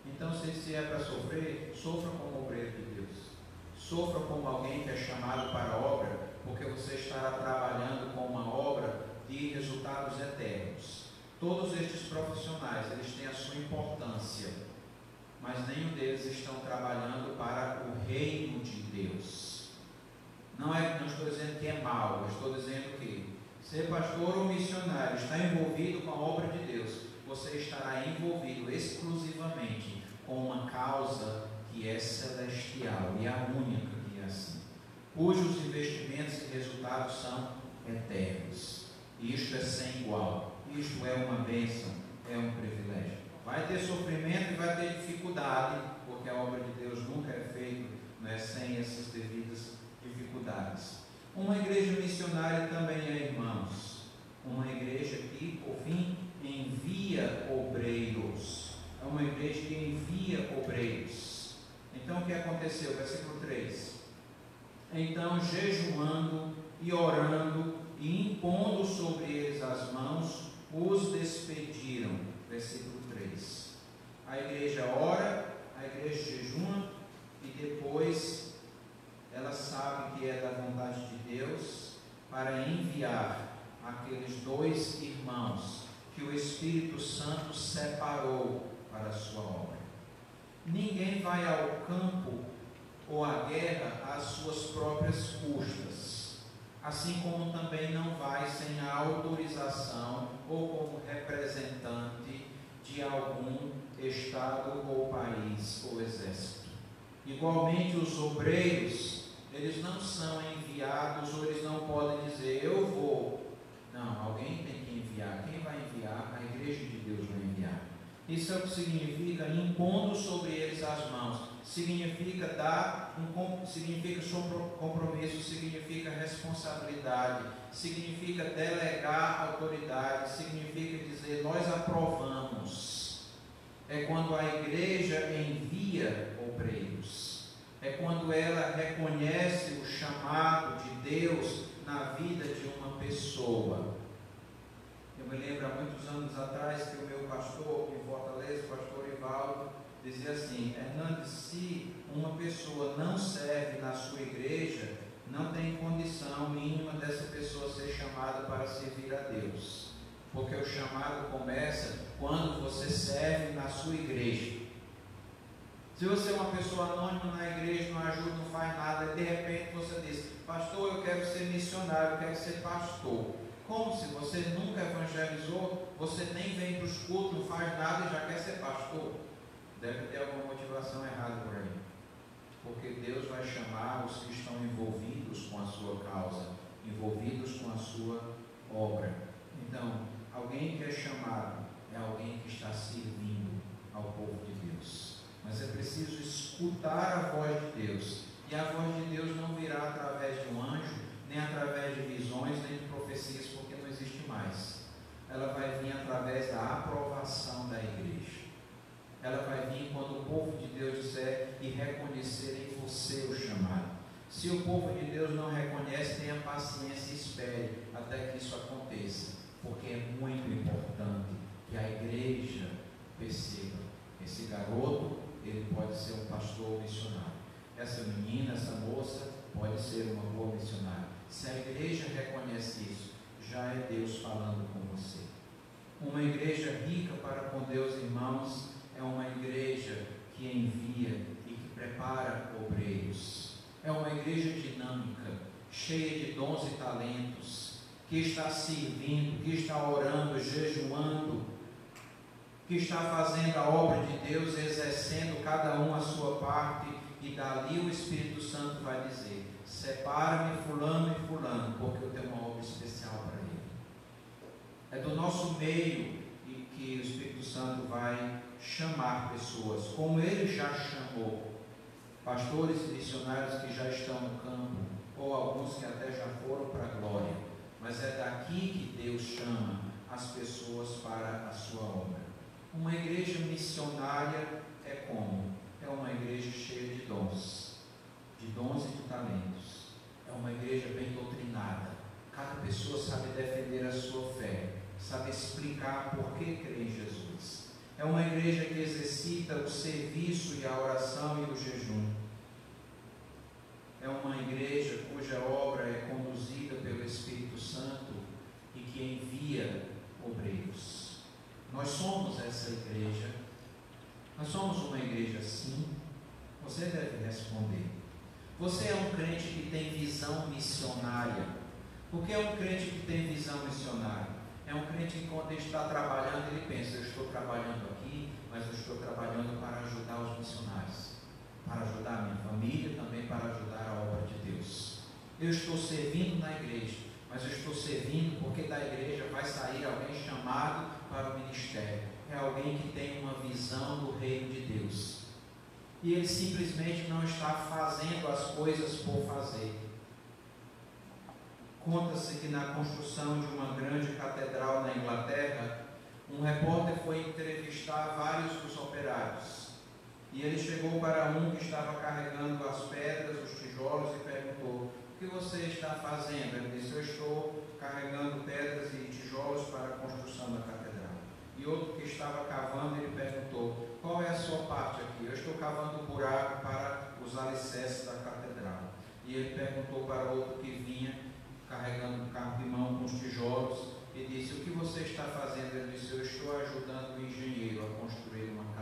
Então, se é para sofrer, sofra como obreiro de Deus. Sofra como alguém que é chamado para a obra, porque você estará trabalhando com uma obra de resultados eternos. Todos estes profissionais, eles têm a sua importância, mas nenhum deles estão trabalhando para o reino de Deus. Não, é, não estou dizendo que é mal, eu estou dizendo que ser pastor ou missionário está envolvido com a obra de Deus, você estará envolvido exclusivamente com uma causa que é celestial e a única que é assim, cujos investimentos e resultados são eternos. Isto é sem igual. Isto é uma bênção, é um privilégio. Vai ter sofrimento e vai ter dificuldade, porque a obra de Deus nunca é feita né, sem essas devidas Uma igreja missionária também é, irmãos, uma igreja que, por fim, envia obreiros. É uma igreja que envia obreiros. Então o que aconteceu? Versículo 3. Então, jejuando e orando e impondo sobre eles as mãos, os despediram. Versículo 3. A igreja ora, a igreja jejuma e depois ela sabe que é da vontade de Deus para enviar aqueles dois irmãos que o Espírito Santo separou para a sua obra. Ninguém vai ao campo ou à guerra às suas próprias custas, assim como também não vai sem a autorização ou como representante de algum estado ou país ou exército. Igualmente os obreiros, eles não são enviados ou eles não podem dizer eu vou. Não, alguém tem que enviar. Quem vai enviar? A igreja de Deus vai enviar. Isso é o que significa impondo sobre eles as mãos. Significa dar um significa compromisso, significa responsabilidade, significa delegar autoridade, significa dizer nós aprovamos. É quando a igreja envia obreiros. É quando ela reconhece o chamado de Deus na vida de uma pessoa. Eu me lembro há muitos anos atrás que o meu pastor em Fortaleza, o pastor Ivaldo, dizia assim: Hernandes, se uma pessoa não serve na sua igreja, não tem condição mínima dessa pessoa ser chamada para servir a Deus. Porque o chamado começa quando você serve na sua igreja. Se você é uma pessoa anônima na igreja, não ajuda, não faz nada, de repente você diz, pastor, eu quero ser missionário, eu quero ser pastor. Como se você nunca evangelizou, você nem vem para os cultos, não faz nada e já quer ser pastor. Deve ter alguma motivação errada por aí. Porque Deus vai chamar os que estão envolvidos com a sua causa, envolvidos com a sua obra. Então, alguém que é chamado é alguém que está servindo ao povo de. Mas é preciso escutar a voz de Deus. E a voz de Deus não virá através de um anjo, nem através de visões, nem de profecias, porque não existe mais. Ela vai vir através da aprovação da igreja. Ela vai vir quando o povo de Deus disser e reconhecer em você o chamado. Se o povo de Deus não reconhece, tenha paciência e espere até que isso aconteça, porque é muito importante que a igreja perceba esse garoto, ele pode ser um pastor missionário. Essa menina, essa moça, pode ser uma boa missionária. Se a igreja reconhece isso, já é Deus falando com você. Uma igreja rica para com Deus, irmãos, é uma igreja que envia e que prepara obreiros. É uma igreja dinâmica, cheia de dons e talentos, que está servindo, que está orando, jejuando, que está fazendo a obra de Deus, exercendo cada um a sua parte, e dali o Espírito Santo vai dizer: separa-me fulano e fulano, porque eu tenho uma obra especial para ele. É do nosso meio que o Espírito Santo vai chamar pessoas, como ele já chamou, pastores e missionários que já estão no campo, ou alguns que até já foram para a glória. Mas é daqui que Deus chama as pessoas para a sua obra. Uma igreja missionária é como? É uma igreja cheia de dons, de dons e de talentos. É uma igreja bem doutrinada. Cada pessoa sabe defender a sua fé, sabe explicar por que crê em Jesus. É uma igreja que exercita o serviço e a oração e o jejum. É uma igreja cuja obra é conduzida pelo Espírito Santo e que envia obreiros. Nós somos essa igreja. Nós somos uma igreja sim. Você deve responder. Você é um crente que tem visão missionária. Por que é um crente que tem visão missionária? É um crente que quando ele está trabalhando, ele pensa, eu estou trabalhando aqui, mas eu estou trabalhando para ajudar os missionários, para ajudar a minha família, também para ajudar a obra de Deus. Eu estou servindo na igreja, mas eu estou servindo porque da igreja vai sair alguém chamado para o ministério. É alguém que tem uma visão do reino de Deus. E ele simplesmente não está fazendo as coisas por fazer. Conta-se que na construção de uma grande catedral na Inglaterra, um repórter foi entrevistar vários dos operários. E ele chegou para um que estava carregando as pedras, os tijolos, e perguntou: que você está fazendo? Ele disse: Eu estou carregando pedras e tijolos para a construção da catedral. E outro que estava cavando, ele perguntou: Qual é a sua parte aqui? Eu estou cavando um buraco para os alicerces da catedral. E ele perguntou para outro que vinha carregando um carro de mão com os tijolos e disse: O que você está fazendo? Ele disse: Eu estou ajudando o engenheiro a construir uma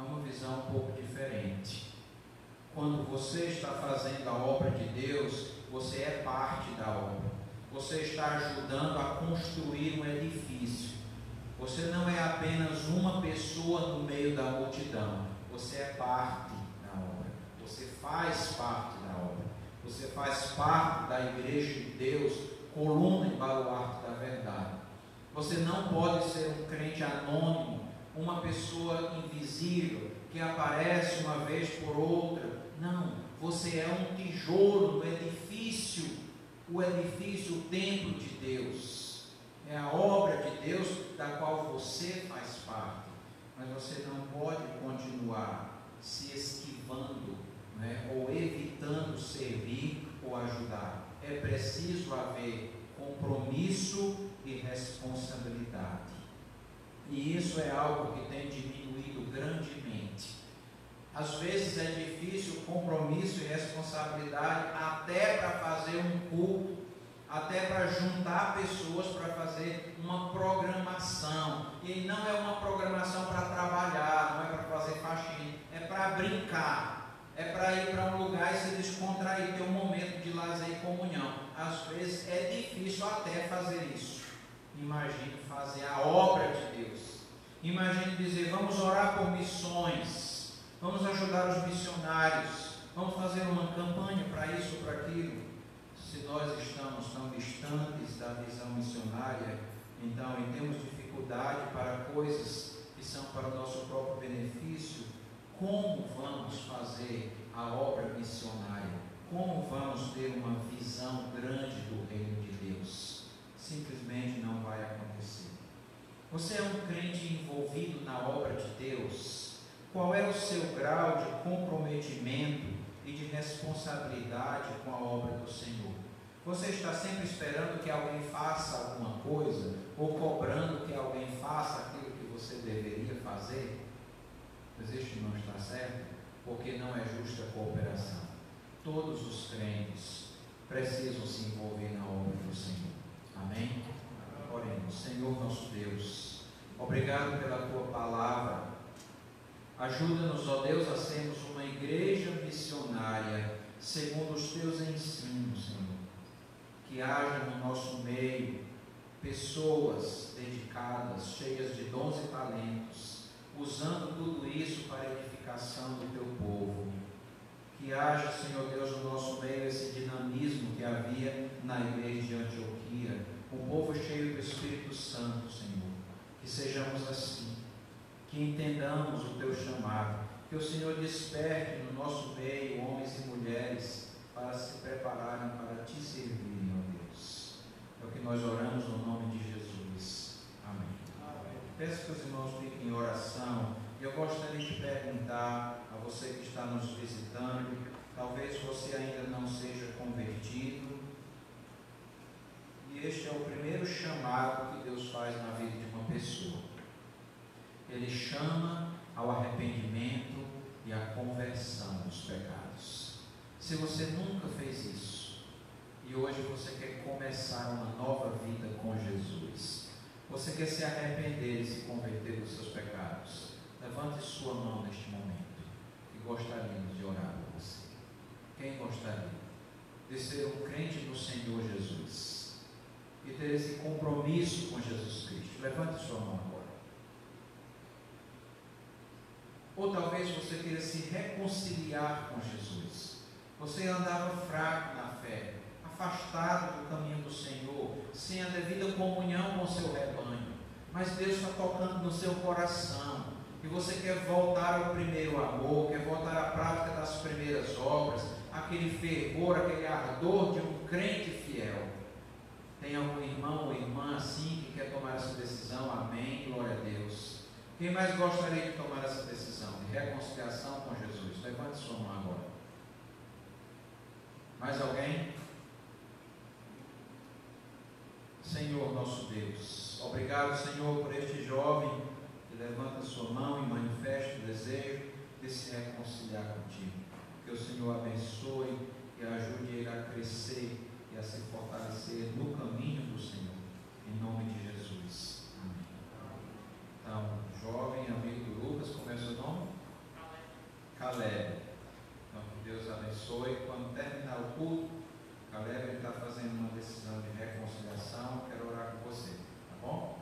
é uma visão um pouco diferente. Quando você está fazendo a obra de Deus, você é parte da obra. Você está ajudando a construir um edifício. Você não é apenas uma pessoa no meio da multidão. Você é parte da obra. Você faz parte da obra. Você faz parte da igreja de Deus, coluna e baluarte da verdade. Você não pode ser um crente anônimo uma pessoa invisível que aparece uma vez por outra. Não, você é um tijolo no edifício, o edifício, o templo de Deus. É a obra de Deus da qual você faz parte. Mas você não pode continuar se esquivando né, ou evitando servir ou ajudar. É preciso haver compromisso e responsabilidade. E isso é algo que tem diminuído grandemente. Às vezes é difícil compromisso e responsabilidade até para fazer um culto, até para juntar pessoas para fazer uma programação. E não é uma programação para trabalhar, não é para fazer faxina, é para brincar, é para ir para um lugar e se descontrair, ter um momento de lazer e comunhão. Às vezes é difícil até fazer isso. Imagine fazer a obra de Deus. Imagine dizer: vamos orar por missões, vamos ajudar os missionários, vamos fazer uma campanha para isso para aquilo. Se nós estamos tão distantes da visão missionária, então e temos dificuldade para coisas que são para o nosso próprio benefício, como vamos fazer a obra missionária? Como vamos ter uma visão grande do reino de Deus? Simplesmente não vai acontecer. Você é um crente envolvido na obra de Deus? Qual é o seu grau de comprometimento e de responsabilidade com a obra do Senhor? Você está sempre esperando que alguém faça alguma coisa ou cobrando que alguém faça aquilo que você deveria fazer? Mas isto não está certo, porque não é justa a cooperação. Todos os crentes precisam se envolver na obra do Senhor. Amém? Oremos. Senhor nosso Deus, obrigado pela tua palavra. Ajuda-nos, ó Deus, a sermos uma igreja missionária segundo os teus ensinos, Senhor. Que haja no nosso meio pessoas dedicadas, cheias de dons e talentos, usando tudo isso para a edificação do teu povo. Que haja, Senhor Deus, no nosso meio esse dinamismo que havia na igreja de Antioquia um povo cheio do Espírito Santo, Senhor. Que sejamos assim, que entendamos o teu chamado, que o Senhor desperte no nosso meio homens e mulheres para se prepararem para te servirem, ó Deus. É o que nós oramos no nome de Jesus. Amém. Amém. Peço que os irmãos fiquem em oração. Eu gostaria de perguntar a você que está nos visitando, talvez você ainda não seja convertido, este é o primeiro chamado que Deus faz na vida de uma pessoa. Ele chama ao arrependimento e à conversão dos pecados. Se você nunca fez isso e hoje você quer começar uma nova vida com Jesus, você quer se arrepender e se converter dos seus pecados, levante sua mão neste momento e gostaríamos de orar por você. Quem gostaria de ser um crente no Senhor Jesus? e ter esse compromisso com Jesus Cristo. Levante sua mão agora. Ou talvez você queira se reconciliar com Jesus. Você andava fraco na fé, afastado do caminho do Senhor, sem a devida comunhão com o seu rebanho. Mas Deus está tocando no seu coração. E você quer voltar ao primeiro amor, quer voltar à prática das primeiras obras, aquele fervor, aquele ardor de um crente fiel. Tem algum irmão ou irmã assim que quer tomar essa decisão? Amém. Glória a Deus. Quem mais gostaria de tomar essa decisão de reconciliação com Jesus? Levante sua mão agora. Mais alguém? Senhor nosso Deus, obrigado, Senhor, por este jovem que levanta sua mão e manifesta o desejo de se reconciliar contigo. Que o Senhor abençoe e ajude ele a crescer e a se fortalecer no caminho do Senhor. Em nome de Jesus. Amém. Então, jovem amigo do Lucas, como é o seu nome? Caleb. Então, que Deus abençoe. Quando terminar o culto, Caleb está fazendo uma decisão de reconciliação. Quero orar com você. Tá bom?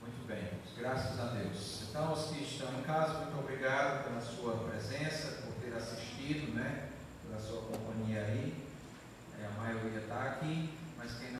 Muito bem. Graças a Deus. Então, os que estão em casa, muito obrigado pela sua presença, por ter assistido, né? Pela sua companhia aí. É, a maioria está aqui, mas quem não